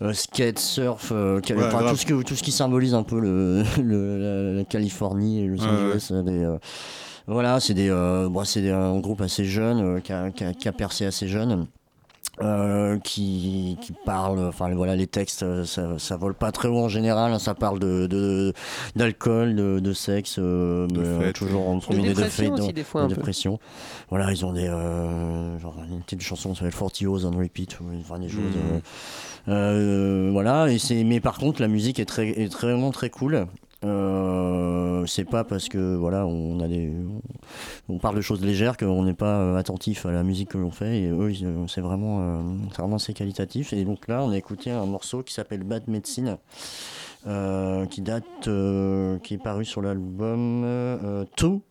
[SPEAKER 5] euh, skate, surf, euh,
[SPEAKER 3] Ouais,
[SPEAKER 5] enfin, tout, ce que, tout ce qui symbolise un peu le, le- la, la Californie et Los
[SPEAKER 3] Ouais,
[SPEAKER 5] Angeles. euh, des, euh, voilà, c'est des, euh, bon, c'est un groupe assez jeune, euh, qui, a, qui a- qui a percé assez jeune. Euh, qui, qui parle, enfin voilà, les textes, euh, ça, ça vole pas très haut en général, hein, ça parle de d'alcool, de, de, sexe, euh, mais, euh, toujours en premier de
[SPEAKER 14] dépression
[SPEAKER 5] fête,
[SPEAKER 14] aussi,
[SPEAKER 5] de-
[SPEAKER 14] des fois,
[SPEAKER 5] de dépression. Voilà, ils ont des, euh, genre une petite chanson qui s'appelle 40 Years on Repeat, enfin des choses. Euh, voilà, et c'est, mais par contre la musique est très, est vraiment très cool. Euh, c'est pas parce que voilà on a des on parle de choses légères qu'on n'est pas euh, attentif à la musique que l'on fait et eux euh, c'est vraiment euh, c'est vraiment assez qualitatif. Et donc là on a écouté un morceau qui s'appelle Bad Medicine euh, qui date euh, qui est paru sur l'album euh, Two.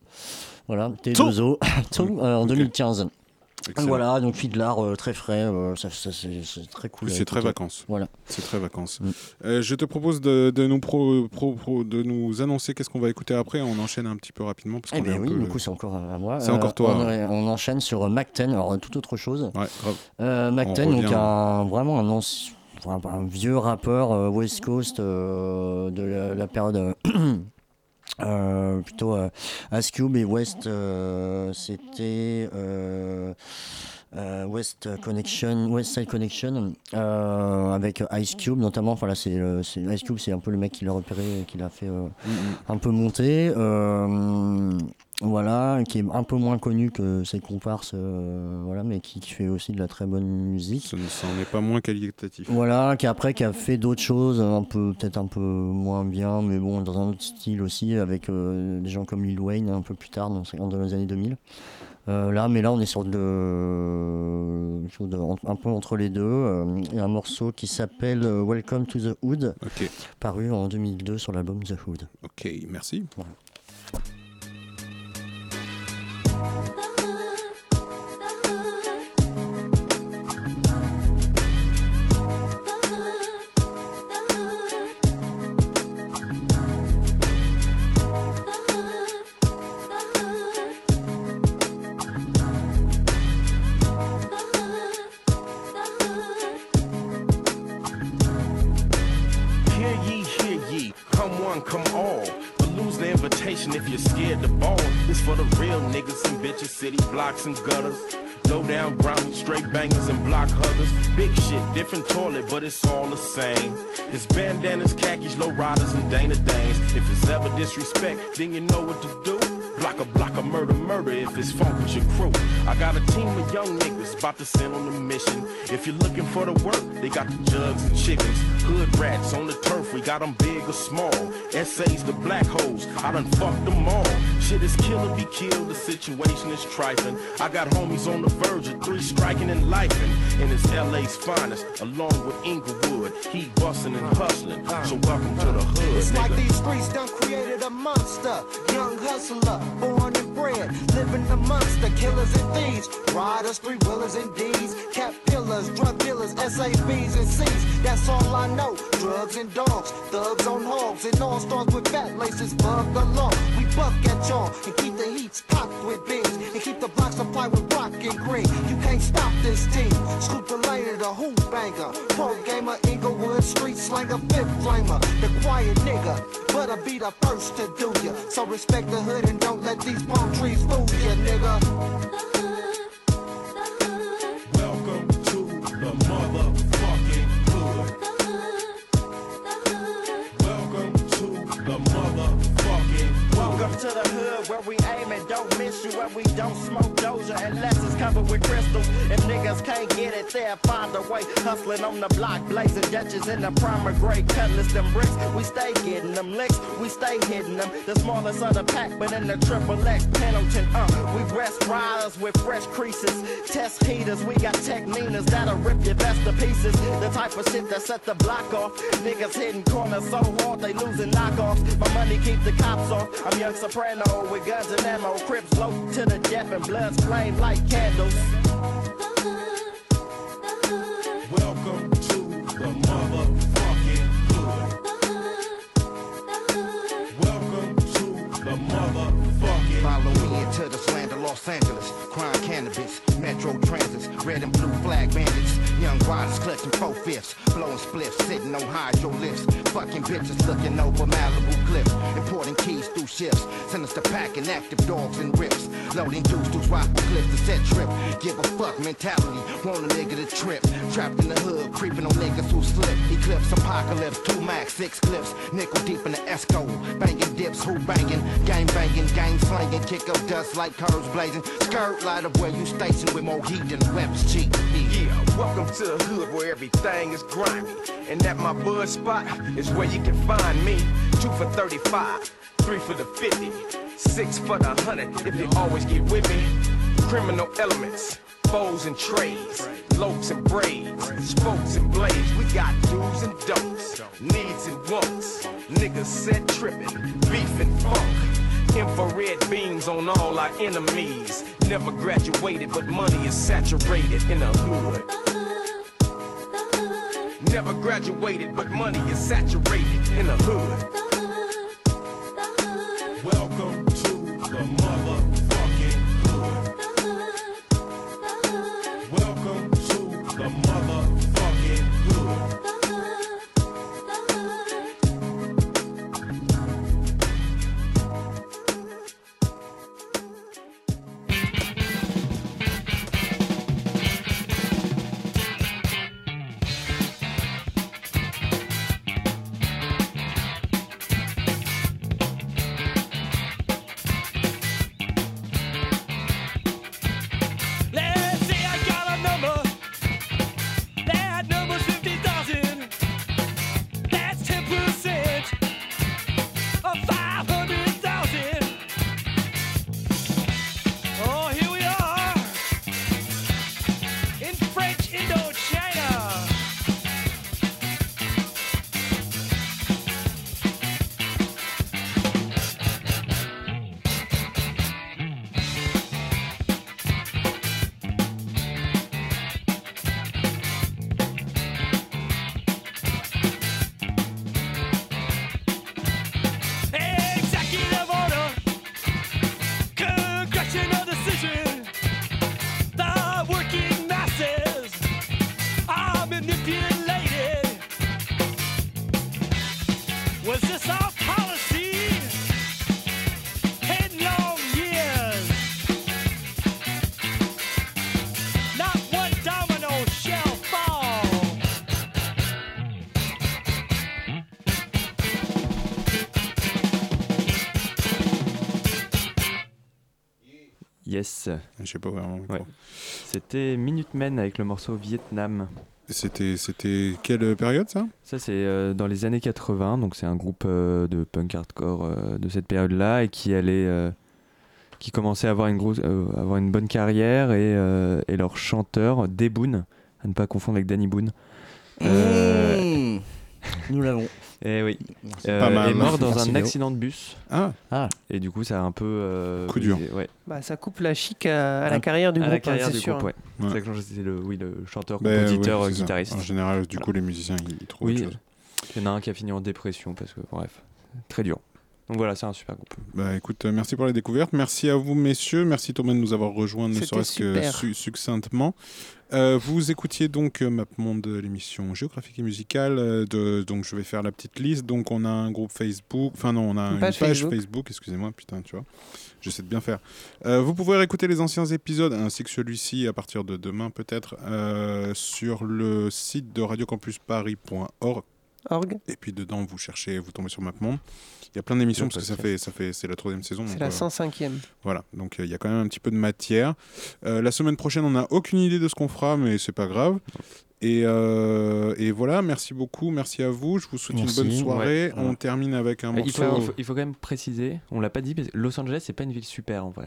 [SPEAKER 5] Voilà T2O Two. Euh, en 2015
[SPEAKER 3] Excellent.
[SPEAKER 5] Voilà, donc Fiddler, euh, très frais, euh, ça, ça, c'est très cool.
[SPEAKER 3] C'est très vacances.
[SPEAKER 5] Voilà.
[SPEAKER 3] C'est très vacances. Euh, je te propose de, de nous pro- pro- pro- de nous annoncer qu'est-ce qu'on va écouter après. On enchaîne un petit peu rapidement parce
[SPEAKER 5] Eh ben oui,
[SPEAKER 3] peu-
[SPEAKER 5] du coup, c'est encore à moi.
[SPEAKER 3] C'est
[SPEAKER 5] Euh,
[SPEAKER 3] encore toi.
[SPEAKER 5] On,
[SPEAKER 3] ouais.
[SPEAKER 5] on enchaîne sur euh, Macten, alors tout autre chose.
[SPEAKER 3] Ouais, grave.
[SPEAKER 5] Euh, Macten, donc un, vraiment un, anci- enfin, un vieux rappeur euh, West Coast euh, de la, la période. euh, plutôt euh, Ice Cube et West, euh, c'était euh, euh, West Connection, West Side Connection, euh, avec Ice Cube notamment. Enfin là, c'est c'est- Ice Cube, c'est un peu le mec qui l'a repéré, et qui l'a fait euh, un peu monter. Voilà, qui est un peu moins connu que ses comparses, euh, voilà, mais qui, qui fait aussi de la très bonne musique.
[SPEAKER 3] Ce n'en est pas moins qualitatif.
[SPEAKER 5] Voilà, qui après qui a fait d'autres choses, un peu peut-être un peu moins bien, mais bon dans un autre style aussi, avec euh, des gens comme Lil Wayne un peu plus tard, dans, dans les années 2000. Euh, là, mais là on est sur de, sur de- un peu entre les deux. Il y a un morceau qui s'appelle Welcome to the Hood, paru en 2002 sur l'album The Hood.
[SPEAKER 3] Ok, merci.
[SPEAKER 16] the blocks and gutters. Low down brownies, straight bangers and block huggers. Big shit, different toilet, but it's all the same. It's bandanas, khakis, low riders, and Dana Danes. If it's ever disrespect, then you know what to do. Block a block of murder, murder if it's funk with your crew. I got a team of young niggas about to send on the mission. If you're looking for the work, they got the jugs and chickens. Hood rats on the turf, we got them big or small. Essays the black holes, I done fucked them all. Shit is kill or be killed, the situation is trifling. I got homies on the verge of three striking and lifing. And it's LA's finest, along with Inglewood. He bustin' and hustling, so welcome to the hood.
[SPEAKER 17] It's like these streets done created a monster. Young hustler, born bred, living amongst the killers and thieves. Riders, three wheelers and D's, cat pillars, drug dealers, SABs and C's. That's all I know. Drugs and dogs, thugs on hogs, and all stars with fat laces. Bug the law. We buck at y'all and keep the heats popped with beans and keep the blocks supplied with rock and green. You can't stop this team. Scoop the lane of the hoop banger, pro gamer, Inglewood street slanger, fifth flamer, the quiet nigga. But I be the first to do ya. So respect the hood and don't let these palm trees fool ya, nigga.
[SPEAKER 16] Welcome to the motherfucking hood.
[SPEAKER 18] Where we aim and don't miss you, where we don't smoke doja unless it's covered with crystals. If niggas can't get it there, find a way. Hustling on the block, blazing Dutches in the primer gray cutlass, them bricks. We stay getting them licks, we stay hitting them. The smallest of the pack, but in the triple X Pendleton, uh, we rest riders with fresh creases. Test heaters, we got tech Ninas that'll rip your vest to pieces. The type of shit that set the block off. Niggas hitting corners so hard they losing knockoffs. My money keep the cops off. I'm young soprano with guns and ammo. Crips low to the death and bloods flame like candles.
[SPEAKER 16] Welcome to the motherfucking hood. Welcome to the motherfucking
[SPEAKER 19] Follow me into this land of Los Angeles. Crime cannabis, metro transits, red and blue flag bandits. Young riders clutching four fifths, blowing spliffs, sitting on hydro lifts. Fucking bitches looking over Malibu cliffs. Importing keys through shifts. To packing active dogs and rips. Loading dudes through rifle clips to set trip. Give a fuck mentality, want a nigga to trip. Trapped in the hood, creeping on niggas who slip. Eclipse apocalypse, two max, six clips. Nickel deep in the Esco. Banging dips, who banging? Gang banging, gang slanging. Kick up dust like curves blazing. Skirt light up where you station with more heat than weapons cheap.
[SPEAKER 16] Yeah, welcome to the hood where everything is grimy. And at my bud spot is where you can find me. Two for 35, three for the 50, six for the 100 if you always get with me. Criminal elements, foes and trades, lopes and braids, spokes and blades. We got do's and don'ts, needs and wants. Niggas set tripping, beef and funk. Infrared beams on all our enemies. Never graduated, but money is saturated in the hood. Never graduated, but money is saturated in the hood.
[SPEAKER 3] Je sais pas vraiment.
[SPEAKER 4] Ouais. C'était Minutemen avec le morceau Vietnam.
[SPEAKER 3] C'était, c'était quelle période ça?
[SPEAKER 4] Ça, c'est euh, dans les années 80, donc c'est un groupe euh, de punk hardcore euh, de cette période-là et qui allait. euh, qui commençait à avoir une, grosse, euh, avoir une bonne carrière et, euh, et leur chanteur, Deboon, à ne pas confondre avec Danny Boone. euh,
[SPEAKER 5] Mmh. Nous l'avons.
[SPEAKER 4] Eh oui.
[SPEAKER 5] C'est
[SPEAKER 4] Euh,
[SPEAKER 3] pas mal.
[SPEAKER 4] est mort dans
[SPEAKER 5] Merci,
[SPEAKER 4] un
[SPEAKER 5] Léo.
[SPEAKER 4] accident de bus.
[SPEAKER 3] Ah,
[SPEAKER 4] Et du coup, ça a un peu. euh,
[SPEAKER 3] Coup dur.
[SPEAKER 4] brisé- Ouais.
[SPEAKER 14] Bah, ça coupe la chic à, à la carrière du
[SPEAKER 4] à
[SPEAKER 14] groupe,
[SPEAKER 4] la
[SPEAKER 14] hein,
[SPEAKER 4] carrière
[SPEAKER 14] c'est
[SPEAKER 4] du
[SPEAKER 14] sûr.
[SPEAKER 4] groupe, ouais.
[SPEAKER 3] Ouais.
[SPEAKER 4] C'est vrai que c'était le, oui, le chanteur,
[SPEAKER 3] Ben,
[SPEAKER 4] compositeur,
[SPEAKER 3] ouais,
[SPEAKER 4] euh,
[SPEAKER 3] c'est ça.
[SPEAKER 4] guitariste.
[SPEAKER 3] En général, du
[SPEAKER 4] Voilà.
[SPEAKER 3] coup, les musiciens, ils trouvent
[SPEAKER 4] Oui,
[SPEAKER 3] autre chose.
[SPEAKER 4] il y en a un qui a fini en dépression parce que, bref, très dur. Donc voilà, c'est un super groupe.
[SPEAKER 3] Bah écoute, euh, merci pour la découverte. Merci à vous, messieurs. Merci Thomas de nous avoir rejoints, ne
[SPEAKER 14] C'était
[SPEAKER 3] serait-ce que su- succinctement. Euh, vous écoutiez donc euh, MapMonde, l'émission géographique et musicale. euh, de, donc je vais faire la petite liste. Donc on a un groupe Facebook, enfin non, on a
[SPEAKER 14] Une
[SPEAKER 3] une,
[SPEAKER 14] page
[SPEAKER 3] page,
[SPEAKER 14] Facebook.
[SPEAKER 3] Facebook. excusez-moi, putain, tu vois. J'essaie de bien faire. Euh, vous pouvez réécouter les anciens épisodes, ainsi que celui-ci à partir de demain peut-être, euh, sur le site de radiocampusparis.org.
[SPEAKER 14] Org.
[SPEAKER 3] Et puis dedans, vous cherchez, vous tombez sur MapMonde. Il y a plein d'émissions parce que ça fait, ça fait, c'est la troisième saison.
[SPEAKER 14] C'est la
[SPEAKER 3] euh,
[SPEAKER 14] 105e.
[SPEAKER 3] voilà, donc euh, il y a quand même un petit peu de matière. Euh, la semaine prochaine, on n'a aucune idée de ce qu'on fera, mais c'est pas grave. Et, euh, et voilà, merci beaucoup, merci à vous. Je vous souhaite
[SPEAKER 5] Merci,
[SPEAKER 3] une bonne soirée.
[SPEAKER 4] ouais.
[SPEAKER 3] On termine avec un morceau.
[SPEAKER 4] il, faut, il, faut, il faut quand même préciser, on l'a pas dit, mais Los Angeles, c'est pas une ville super en vrai.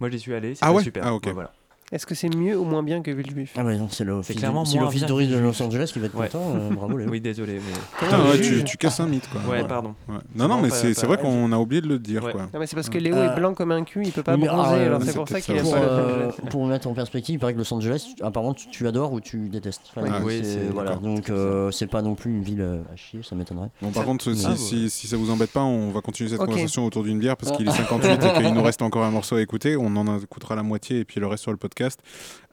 [SPEAKER 4] Moi, j'y suis allé, c'est
[SPEAKER 3] Ah
[SPEAKER 4] pas
[SPEAKER 3] ouais?
[SPEAKER 4] super.
[SPEAKER 3] Ah, ok.
[SPEAKER 4] Ouais, voilà.
[SPEAKER 14] Est-ce que c'est mieux ou moins bien que Villejuif
[SPEAKER 5] Ah ouais, non, c'est l'office
[SPEAKER 4] clairement
[SPEAKER 5] c'est
[SPEAKER 4] moins
[SPEAKER 5] l'office de tourisme de. Los Angeles qui va être
[SPEAKER 4] Ouais.
[SPEAKER 5] content. euh, bravo Léo.
[SPEAKER 4] Oui, désolé, mais.
[SPEAKER 3] Putain, ouais, tu, casses un mythe, quoi.
[SPEAKER 4] Ouais, pardon.
[SPEAKER 3] Ouais. Non, non,
[SPEAKER 4] Non,
[SPEAKER 3] mais c'est vrai qu'on a oublié de le dire,
[SPEAKER 4] Ouais.
[SPEAKER 3] quoi.
[SPEAKER 14] Non, mais c'est parce que Léo
[SPEAKER 5] Euh,
[SPEAKER 14] est blanc comme un cul, il peut pas bronzer,
[SPEAKER 5] ah,
[SPEAKER 14] alors
[SPEAKER 5] euh,
[SPEAKER 14] c'est pour ça qu'il
[SPEAKER 5] Pour,
[SPEAKER 14] pas
[SPEAKER 5] euh, pour mettre en perspective, il paraît que Los Angeles, apparemment tu, tu adores ou tu détestes. Enfin,
[SPEAKER 3] Ah,
[SPEAKER 4] oui,
[SPEAKER 5] voilà. Donc c'est pas non plus une ville à chier, ça m'étonnerait.
[SPEAKER 3] Bon, par contre, si,
[SPEAKER 5] Ah,
[SPEAKER 3] ça vous embête pas, on va continuer cette conversation autour d'une bière parce qu'il est
[SPEAKER 5] Ah.
[SPEAKER 3] 58 et qu'il nous reste encore un morceau à écouter. On en écoutera la moitié et puis le reste sur le podcast.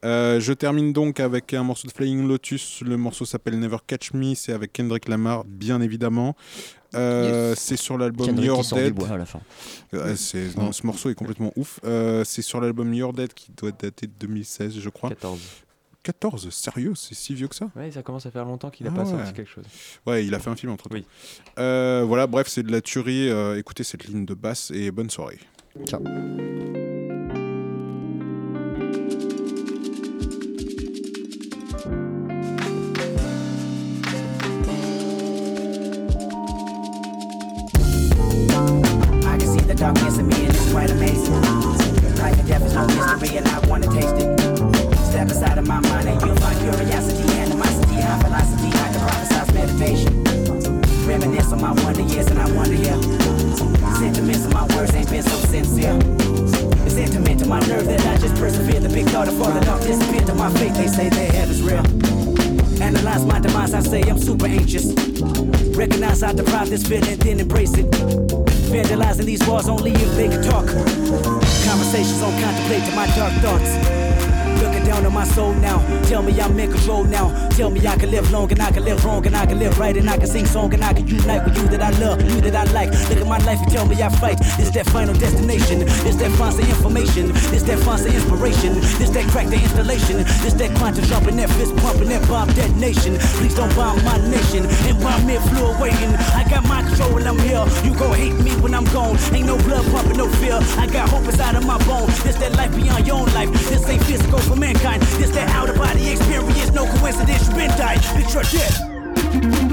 [SPEAKER 3] Euh, je termine donc avec un morceau de Flying Lotus. Le morceau s'appelle Never Catch Me. C'est avec Kendrick Lamar, bien évidemment. Euh, C'est sur l'album Your Dead.
[SPEAKER 5] bois à la fin.
[SPEAKER 3] Non, ce morceau est complètement ouf. Euh, c'est sur l'album Your Dead qui doit dater de 2016, je crois.
[SPEAKER 4] 14.
[SPEAKER 3] 14, sérieux C'est si vieux que ça
[SPEAKER 4] Ouais, ça commence à faire longtemps qu'il a
[SPEAKER 3] Ah
[SPEAKER 4] pas
[SPEAKER 3] ouais.
[SPEAKER 4] sorti quelque chose.
[SPEAKER 3] Ouais, il a fait un film entre temps.
[SPEAKER 4] Oui.
[SPEAKER 3] Euh, voilà, bref, c'est de la tuerie. Euh, écoutez cette ligne de basse et bonne soirée.
[SPEAKER 5] Ciao.
[SPEAKER 20] Mystery and I wanna taste it. Step aside of my mind and you'll find curiosity, animosity, high velocity. I can prophesize meditation. Reminisce on my wonder years and I wonder here. Sentiments of my words ain't been so sincere. The sentiment to my nerve that I just persevere. The big thought of falling off disappeared to my faith. They say their heaven's real. Analyze my demise, I say I'm super anxious. Recognize I deprive this feeling, then embrace it. Vandalizing these walls only if they can talk. Conversations on contemplating my dark thoughts. Looking down on my soul now. Tell me I'm in control now. Tell me I can live long and I can live wrong and I can live right and I can sing song and I can unite with you that I love, you that I like. Look at my life and tell me I fight. This that final destination. This that fancy information. This that fancy inspiration. This that crack the installation. This that quantum jumping, that fist pumping, that bomb detonation. Please don't bomb my nation. And while me fluid waiting, I got my control when I'm here. You gon' hate me when I'm gone. Ain't no blood pumping, no fear. I got hope inside of my bone. This that life beyond your own life. This ain't physical for mankind. This that out of body experience. No coincidence, you been died. Bitch, you're dead.